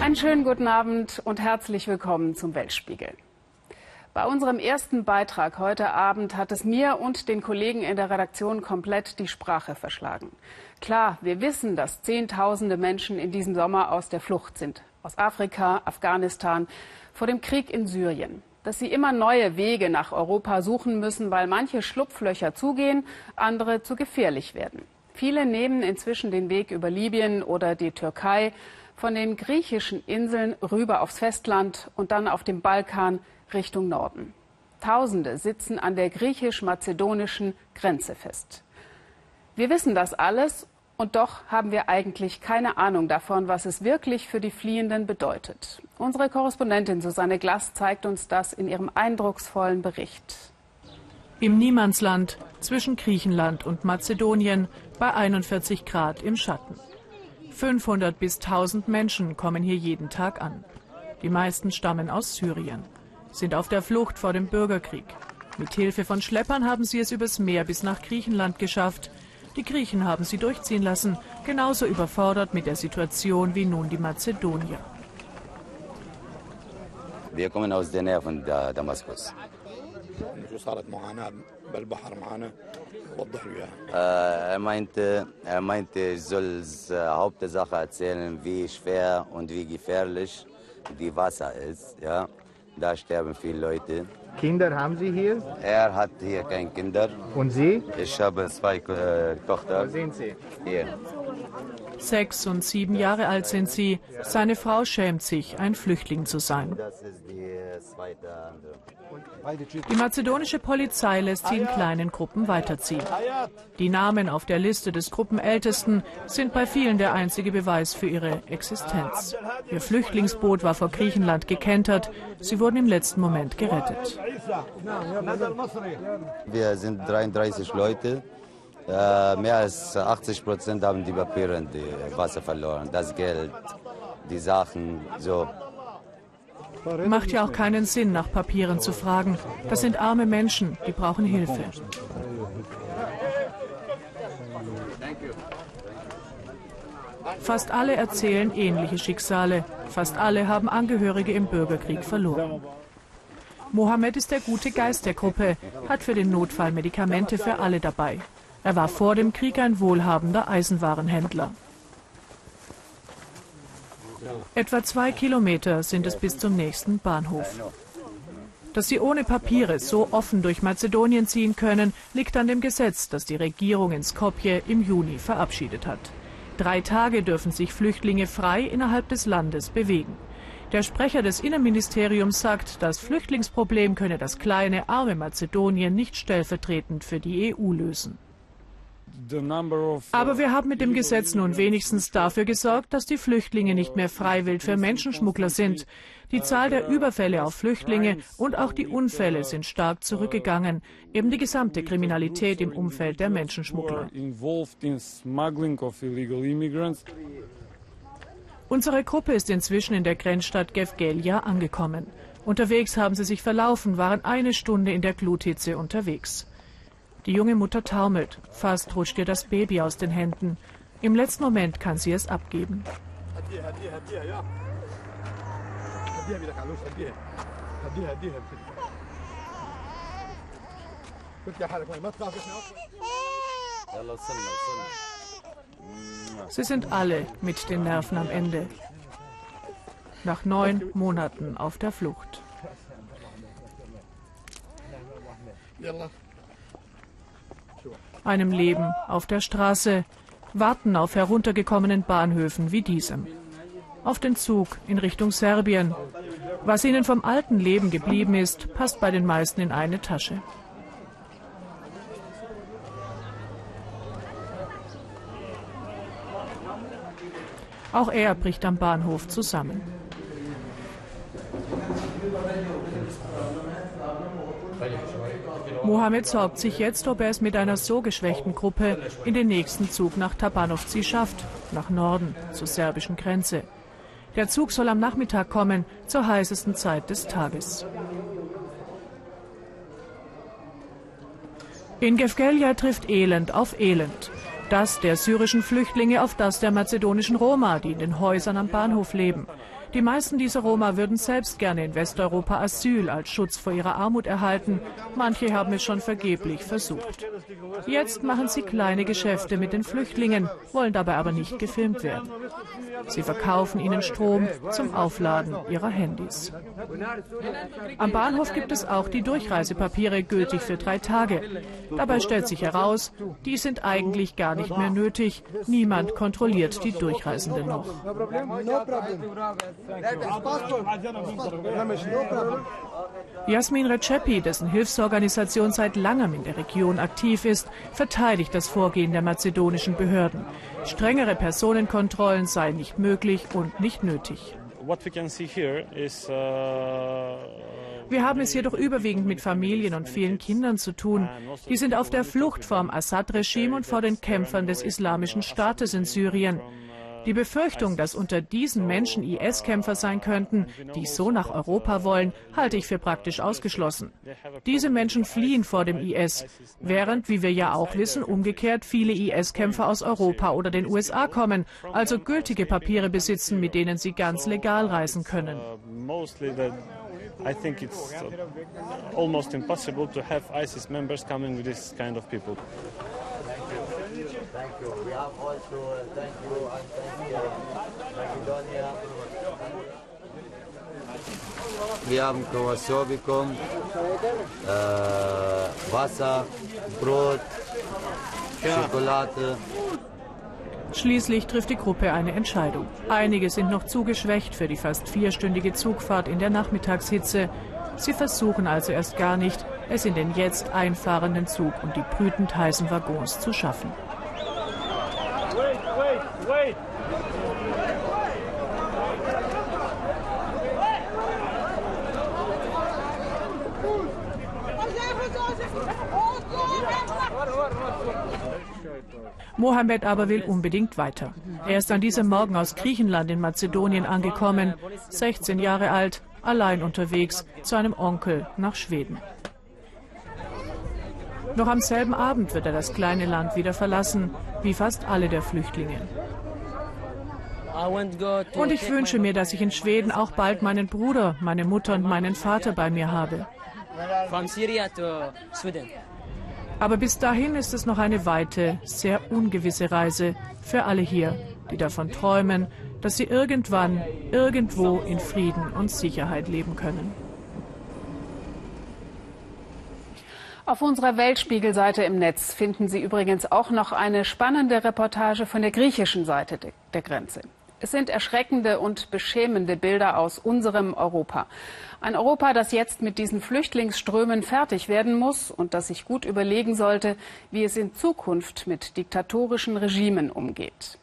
Einen schönen guten Abend und herzlich willkommen zum Weltspiegel. Bei unserem ersten Beitrag heute Abend hat es mir und den Kollegen in der Redaktion komplett die Sprache verschlagen. Klar, wir wissen, dass Zehntausende Menschen in diesem Sommer aus der Flucht sind. Aus Afrika, Afghanistan, vor dem Krieg in Syrien. Dass sie immer neue Wege nach Europa suchen müssen, weil manche Schlupflöcher zugehen, andere zu gefährlich werden. Viele nehmen inzwischen den Weg über Libyen oder die Türkei, von den griechischen Inseln rüber aufs Festland und dann auf dem Balkan Richtung Norden. Tausende sitzen an der griechisch-mazedonischen Grenze fest. Wir wissen das alles und doch haben wir eigentlich keine Ahnung davon, was es wirklich für die Fliehenden bedeutet. Unsere Korrespondentin Susanne Glass zeigt uns das in ihrem eindrucksvollen Bericht. Im Niemandsland zwischen Griechenland und Mazedonien bei 41 Grad im Schatten. 500 bis 1000 Menschen kommen hier jeden Tag an. Die meisten stammen aus Syrien, sind auf der Flucht vor dem Bürgerkrieg. Mit Hilfe von Schleppern haben sie es übers Meer bis nach Griechenland geschafft. Die Griechen haben sie durchziehen lassen, genauso überfordert mit der Situation wie nun die Mazedonier. Wir kommen aus der Nähe von Damaskus. Äh, er meinte, er meinte, ich soll äh, Hauptsache erzählen, wie schwer und wie gefährlich die Wasser ist. Ja, da sterben viele Leute. Kinder haben Sie hier? Er hat hier keine Kinder. Und Sie? Ich habe zwei äh, Tochter. Wo sind Sie? Hier. Sechs und sieben Jahre alt sind sie. Seine Frau schämt sich, ein Flüchtling zu sein. Andere. Die mazedonische Polizei lässt sie in kleinen Gruppen weiterziehen. Die Namen auf der Liste des Gruppenältesten sind bei vielen der einzige Beweis für ihre Existenz. Ihr Flüchtlingsboot war vor Griechenland gekentert. Sie wurden im letzten Moment gerettet. Wir sind 33 Leute. Äh, mehr als 80 Prozent haben die Papiere die Wasser verloren. Das Geld, die Sachen, so. Macht ja auch keinen Sinn, nach Papieren zu fragen. Das sind arme Menschen, die brauchen Hilfe. Fast alle erzählen ähnliche Schicksale. Fast alle haben Angehörige im Bürgerkrieg verloren. Mohammed ist der gute Geist der Gruppe, hat für den Notfall Medikamente für alle dabei. Er war vor dem Krieg ein wohlhabender Eisenwarenhändler. Etwa zwei Kilometer sind es bis zum nächsten Bahnhof. Dass sie ohne Papiere so offen durch Mazedonien ziehen können, liegt an dem Gesetz, das die Regierung in Skopje im Juni verabschiedet hat. Drei Tage dürfen sich Flüchtlinge frei innerhalb des Landes bewegen. Der Sprecher des Innenministeriums sagt, das Flüchtlingsproblem könne das kleine, arme Mazedonien nicht stellvertretend für die EU lösen. Aber wir haben mit dem Gesetz nun wenigstens dafür gesorgt, dass die Flüchtlinge nicht mehr freiwillig für Menschenschmuggler sind. Die Zahl der Überfälle auf Flüchtlinge und auch die Unfälle sind stark zurückgegangen. Eben die gesamte Kriminalität im Umfeld der Menschenschmuggler. Unsere Gruppe ist inzwischen in der Grenzstadt Gevgelia angekommen. Unterwegs haben sie sich verlaufen, waren eine Stunde in der Gluthitze unterwegs. Die junge Mutter taumelt. Fast rutscht ihr das Baby aus den Händen. Im letzten Moment kann sie es abgeben. Sie sind alle mit den Nerven am Ende. Nach neun Monaten auf der Flucht. einem Leben auf der Straße, warten auf heruntergekommenen Bahnhöfen wie diesem. Auf den Zug in Richtung Serbien. Was ihnen vom alten Leben geblieben ist, passt bei den meisten in eine Tasche. Auch er bricht am Bahnhof zusammen. Mohammed sorgt sich jetzt, ob er es mit einer so geschwächten Gruppe in den nächsten Zug nach Tabanovci schafft, nach Norden, zur serbischen Grenze. Der Zug soll am Nachmittag kommen, zur heißesten Zeit des Tages. In Gevgelja trifft Elend auf Elend. Das der syrischen Flüchtlinge auf das der mazedonischen Roma, die in den Häusern am Bahnhof leben. Die meisten dieser Roma würden selbst gerne in Westeuropa Asyl als Schutz vor ihrer Armut erhalten. Manche haben es schon vergeblich versucht. Jetzt machen sie kleine Geschäfte mit den Flüchtlingen, wollen dabei aber nicht gefilmt werden. Sie verkaufen ihnen Strom zum Aufladen ihrer Handys. Am Bahnhof gibt es auch die Durchreisepapiere gültig für drei Tage. Dabei stellt sich heraus, die sind eigentlich gar nicht mehr nötig. Niemand kontrolliert die Durchreisenden noch. Jasmin Recepi, dessen Hilfsorganisation seit langem in der Region aktiv ist, verteidigt das Vorgehen der mazedonischen Behörden. Strengere Personenkontrollen seien nicht möglich und nicht nötig. Uh, Wir haben es jedoch überwiegend mit Familien und vielen Kindern zu tun. Die sind auf der Flucht vor dem Assad-Regime und vor den Kämpfern des Islamischen Staates in Syrien. Die Befürchtung, dass unter diesen Menschen IS-Kämpfer sein könnten, die so nach Europa wollen, halte ich für praktisch ausgeschlossen. Diese Menschen fliehen vor dem IS, während, wie wir ja auch wissen, umgekehrt viele IS-Kämpfer aus Europa oder den USA kommen, also gültige Papiere besitzen, mit denen sie ganz legal reisen können. I think it's almost impossible to have ISIS members coming with this kind of people. Thank you. We have also uh, thank you and thank you, Macedonia. Wir haben Croissant bekommen, äh, Wasser, Brot, Schokolade. Schließlich trifft die Gruppe eine Entscheidung. Einige sind noch zu geschwächt für die fast vierstündige Zugfahrt in der Nachmittagshitze. Sie versuchen also erst gar nicht, es in den jetzt einfahrenden Zug und die brütend heißen Waggons zu schaffen. Mohammed aber will unbedingt weiter. Er ist an diesem Morgen aus Griechenland in Mazedonien angekommen, 16 Jahre alt, allein unterwegs zu einem Onkel nach Schweden. Noch am selben Abend wird er das kleine Land wieder verlassen, wie fast alle der Flüchtlinge. Und ich wünsche mir, dass ich in Schweden auch bald meinen Bruder, meine Mutter und meinen Vater bei mir habe. Aber bis dahin ist es noch eine weite, sehr ungewisse Reise für alle hier, die davon träumen, dass sie irgendwann, irgendwo in Frieden und Sicherheit leben können. Auf unserer Weltspiegelseite im Netz finden Sie übrigens auch noch eine spannende Reportage von der griechischen Seite der Grenze. Es sind erschreckende und beschämende Bilder aus unserem Europa. Ein Europa, das jetzt mit diesen Flüchtlingsströmen fertig werden muss und das sich gut überlegen sollte, wie es in Zukunft mit diktatorischen Regimen umgeht.